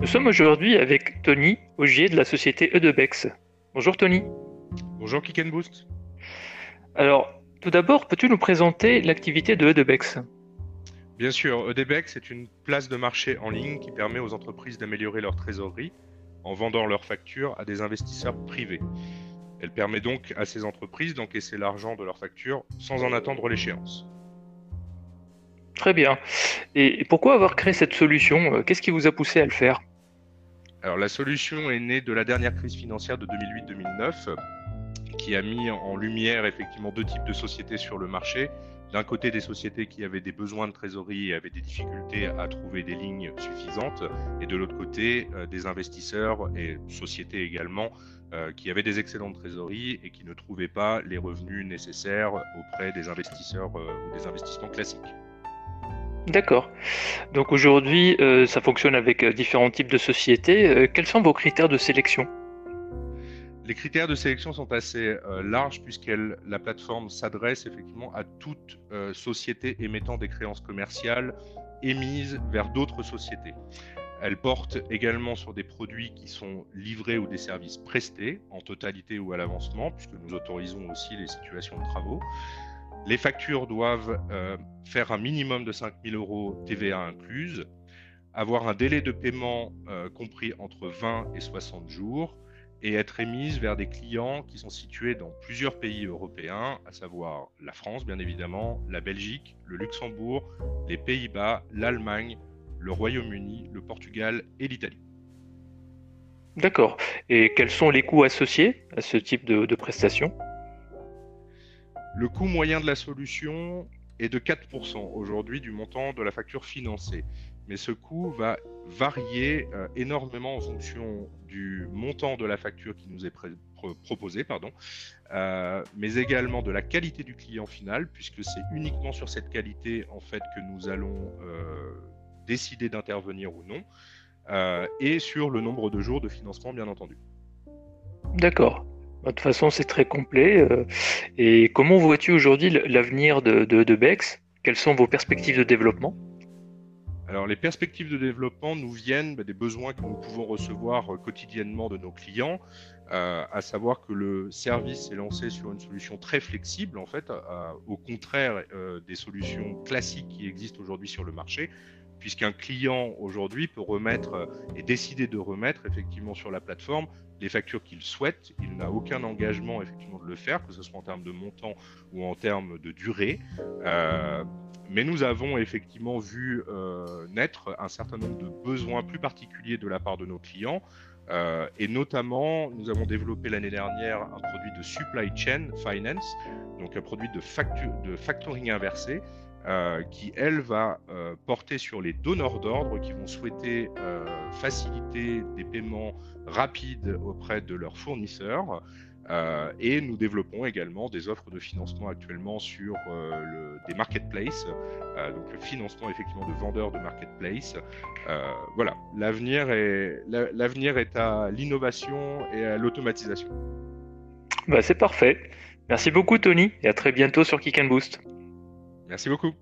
Nous sommes aujourd'hui avec Tony Augier de la société Edebex. Bonjour Tony. Bonjour Kick Boost. Alors, tout d'abord, peux-tu nous présenter l'activité de Edebex Bien sûr, Edebex est une place de marché en ligne qui permet aux entreprises d'améliorer leur trésorerie en vendant leurs factures à des investisseurs privés. Elle permet donc à ces entreprises d'encaisser l'argent de leurs factures sans en attendre l'échéance. Très bien. Et pourquoi avoir créé cette solution? Qu'est-ce qui vous a poussé à le faire? Alors la solution est née de la dernière crise financière de 2008-2009 qui a mis en lumière effectivement deux types de sociétés sur le marché. D'un côté, des sociétés qui avaient des besoins de trésorerie et avaient des difficultés à trouver des lignes suffisantes, et de l'autre côté, euh, des investisseurs et sociétés également euh, qui avaient des excédents de trésorerie et qui ne trouvaient pas les revenus nécessaires auprès des investisseurs ou des investissements classiques. D'accord. Donc aujourd'hui, euh, ça fonctionne avec euh, différents types de sociétés. Euh, quels sont vos critères de sélection? Les critères de sélection sont assez larges puisque la plateforme s'adresse effectivement à toute société émettant des créances commerciales émises vers d'autres sociétés. Elle porte également sur des produits qui sont livrés ou des services prestés en totalité ou à l'avancement, puisque nous autorisons aussi les situations de travaux. Les factures doivent euh, faire un minimum de 5 000 euros TVA incluse, avoir un délai de paiement euh, compris entre 20 et 60 jours et être émises vers des clients qui sont situés dans plusieurs pays européens, à savoir la France bien évidemment, la Belgique, le Luxembourg, les Pays-Bas, l'Allemagne, le Royaume-Uni, le Portugal et l'Italie. D'accord. Et quels sont les coûts associés à ce type de prestations? Le coût moyen de la solution est de 4% aujourd'hui du montant de la facture financée. Mais ce coût va varier euh, énormément en fonction du montant de la facture qui nous est proposée, pardon, euh, mais également de la qualité du client final, puisque c'est uniquement sur cette qualité en fait que nous allons euh, décider d'intervenir ou non, et sur le nombre de jours de financement, bien entendu. D'accord. De toute façon, c'est très complet. Euh, et comment vois-tu aujourd'hui l'avenir de, de, Bex? Quelles sont vos perspectives de développement? Alors les perspectives de développement nous viennent bah, des besoins que nous pouvons recevoir euh, quotidiennement de nos clients, euh, à savoir que le service est lancé sur une solution très flexible en fait, au contraire des solutions classiques qui existent aujourd'hui sur le marché, puisqu'un client aujourd'hui peut remettre et décider de remettre effectivement sur la plateforme les factures qu'il souhaite. Il n'a aucun engagement effectivement de le faire, que ce soit en termes de montant ou en termes de durée. Euh, mais nous avons effectivement vu euh, naître un certain nombre de besoins plus particuliers de la part de nos clients. Euh, et notamment, nous avons développé l'année dernière un produit de supply chain finance, donc un produit de, factoring inversé, euh, qui, elle, va porter sur les donneurs d'ordre qui vont souhaiter faciliter des paiements rapides auprès de leurs fournisseurs. Et nous développons également des offres de financement actuellement sur le, des marketplaces, donc le financement effectivement de vendeurs de marketplace. voilà, l'avenir est, l'avenir est à l'innovation et à l'automatisation. Bah, c'est parfait. Merci beaucoup Tony et à très bientôt sur Kick and Boost. Merci beaucoup.